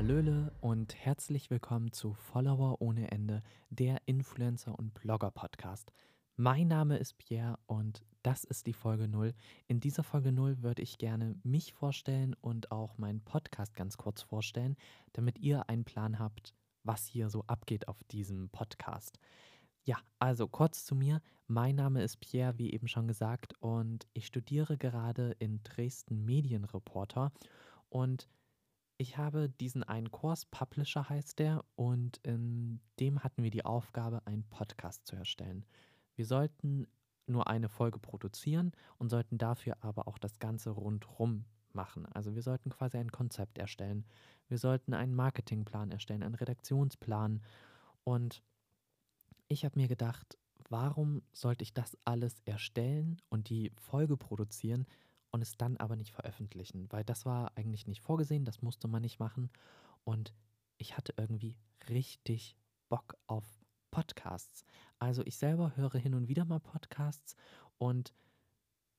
Hallöle und herzlich willkommen zu Follower ohne Ende, der Influencer- und Blogger-Podcast. Mein Name ist Pierre und das ist die Folge 0. In dieser Folge 0 würde ich gerne mich vorstellen und auch meinen Podcast ganz kurz vorstellen, damit ihr einen Plan habt, was hier so abgeht auf diesem Podcast. Ja, also kurz zu mir. Mein Name ist Pierre, wie eben schon gesagt, und ich studiere gerade in Dresden Medienreporter und ich habe diesen einen Kurs, Publisher heißt der, und in dem hatten wir die Aufgabe, einen Podcast zu erstellen. Wir sollten nur eine Folge produzieren und sollten dafür aber auch das Ganze rundrum machen. Also wir sollten quasi ein Konzept erstellen. Wir sollten einen Marketingplan erstellen, einen Redaktionsplan. Und ich habe mir gedacht, warum sollte ich das alles erstellen und die Folge produzieren und es dann aber nicht veröffentlichen? Weil das war eigentlich nicht vorgesehen, das musste man nicht machen. Und ich hatte irgendwie richtig Bock auf Podcasts. Also ich selber höre hin und wieder mal Podcasts und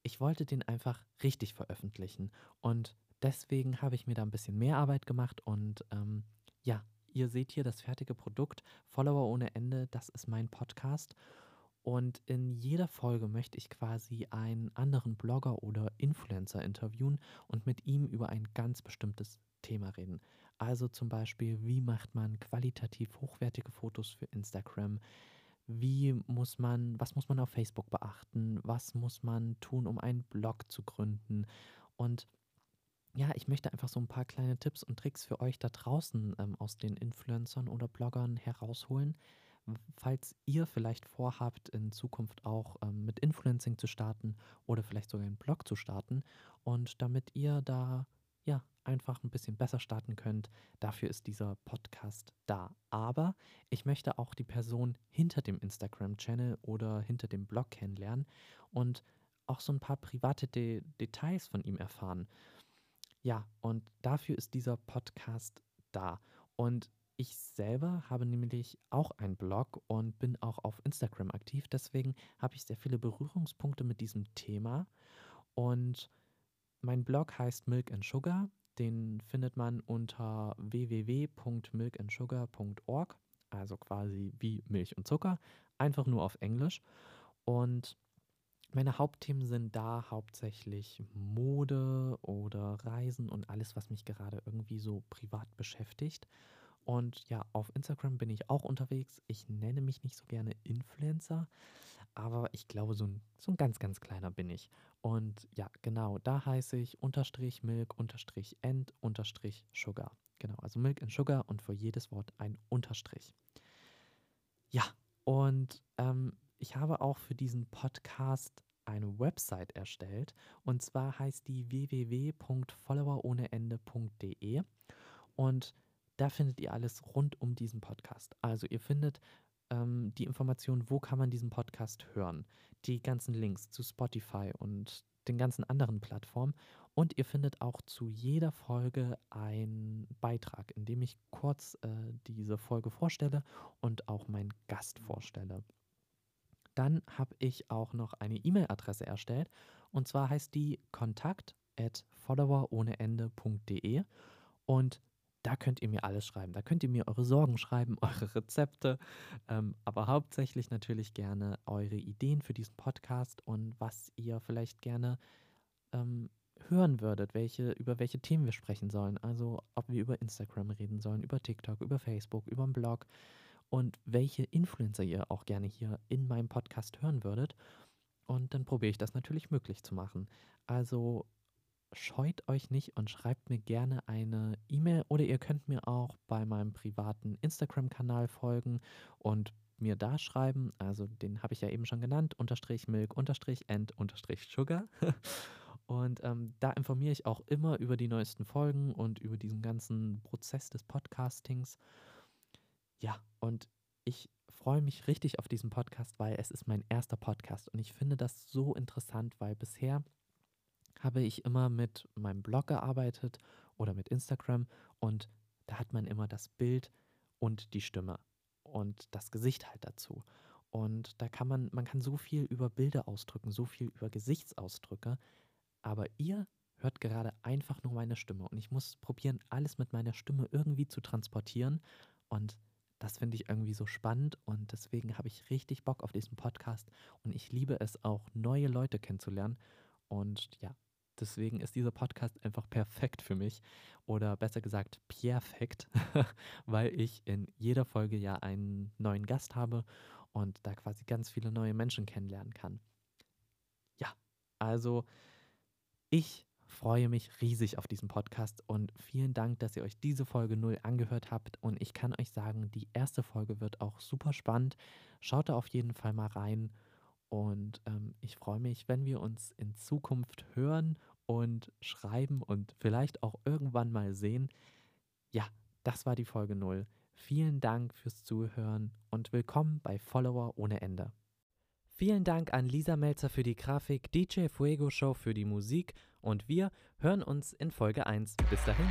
ich wollte den einfach richtig veröffentlichen. Und deswegen habe ich mir da ein bisschen mehr Arbeit gemacht und ähm, ja, ihr seht hier das fertige Produkt, Follower ohne Ende, das ist mein Podcast. Und in jeder Folge möchte ich quasi einen anderen Blogger oder Influencer interviewen und mit ihm über ein ganz bestimmtes Thema reden. Also zum Beispiel, wie macht man qualitativ hochwertige Fotos für Instagram? Wie muss man, was muss man auf Facebook beachten? Was muss man tun, um einen Blog zu gründen? Und ja, ich möchte einfach so ein paar kleine Tipps und Tricks für euch da draußen ähm, aus den Influencern oder Bloggern herausholen. Falls ihr vielleicht vorhabt, in Zukunft auch ähm, mit Influencing zu starten oder vielleicht sogar einen Blog zu starten und damit ihr da ja einfach ein bisschen besser starten könnt. Dafür ist dieser Podcast da. Aber ich möchte auch die Person hinter dem Instagram-Channel oder hinter dem Blog kennenlernen und auch so ein paar private De Details von ihm erfahren. Ja, und dafür ist dieser Podcast da. Und ich selber habe nämlich auch einen Blog und bin auch auf Instagram aktiv. Deswegen habe ich sehr viele Berührungspunkte mit diesem Thema. Und mein Blog heißt Milk and Sugar. Den findet man unter www.milkandsugar.org, also quasi wie Milch und Zucker, einfach nur auf Englisch. Und meine Hauptthemen sind da hauptsächlich Mode oder Reisen und alles, was mich gerade irgendwie so privat beschäftigt. Und ja, auf Instagram bin ich auch unterwegs. Ich nenne mich nicht so gerne Influencer, aber ich glaube, so ein, so ein ganz, ganz kleiner bin ich. Und ja, genau, da heiße ich unterstrich Milk, unterstrich End, unterstrich Sugar. Genau, also Milk and Sugar und für jedes Wort ein Unterstrich. Ja, und ähm, ich habe auch für diesen Podcast eine Website erstellt und zwar heißt die www.followerohneende.de und da findet ihr alles rund um diesen Podcast. Also ihr findet ähm, die Information, wo kann man diesen Podcast hören, die ganzen Links zu Spotify und den ganzen anderen Plattformen. Und ihr findet auch zu jeder Folge einen Beitrag, in dem ich kurz äh, diese Folge vorstelle und auch meinen Gast vorstelle. Dann habe ich auch noch eine E-Mail-Adresse erstellt und zwar heißt die kontakt at followerohneende.de und da könnt ihr mir alles schreiben. Da könnt ihr mir eure Sorgen schreiben, eure Rezepte, ähm, aber hauptsächlich natürlich gerne eure Ideen für diesen Podcast und was ihr vielleicht gerne ähm, hören würdet, welche, über welche Themen wir sprechen sollen. Also ob wir über Instagram reden sollen, über TikTok, über Facebook, über den Blog und welche Influencer ihr auch gerne hier in meinem Podcast hören würdet. Und dann probiere ich das natürlich möglich zu machen. Also scheut euch nicht und schreibt mir gerne eine E-Mail oder ihr könnt mir auch bei meinem privaten Instagram-Kanal folgen und mir da schreiben. Also den habe ich ja eben schon genannt, unterstrich milk, unterstrich end, unterstrich sugar. Und ähm, da informiere ich auch immer über die neuesten Folgen und über diesen ganzen Prozess des Podcastings. Ja, und ich freue mich richtig auf diesen Podcast, weil es ist mein erster Podcast und ich finde das so interessant, weil bisher habe ich immer mit meinem Blog gearbeitet oder mit Instagram und da hat man immer das Bild und die Stimme und das Gesicht halt dazu. Und da kann man, man kann so viel über Bilder ausdrücken, so viel über Gesichtsausdrücke, aber ihr hört gerade einfach nur meine Stimme und ich muss probieren, alles mit meiner Stimme irgendwie zu transportieren und das finde ich irgendwie so spannend und deswegen habe ich richtig Bock auf diesen Podcast und ich liebe es auch, neue Leute kennenzulernen und ja, deswegen ist dieser Podcast einfach perfekt für mich oder besser gesagt perfekt, weil ich in jeder Folge ja einen neuen Gast habe und da quasi ganz viele neue Menschen kennenlernen kann. Ja, also ich freue mich riesig auf diesen Podcast und vielen Dank, dass ihr euch diese Folge 0 angehört habt. Und ich kann euch sagen, die erste Folge wird auch super spannend. Schaut da auf jeden Fall mal rein. Und ähm, ich freue mich, wenn wir uns in Zukunft hören und schreiben und vielleicht auch irgendwann mal sehen. Ja, das war die Folge 0. Vielen Dank fürs Zuhören und willkommen bei Follower ohne Ende. Vielen Dank an Lisa Melzer für die Grafik, DJ Fuego Show für die Musik und wir hören uns in Folge 1. Bis dahin.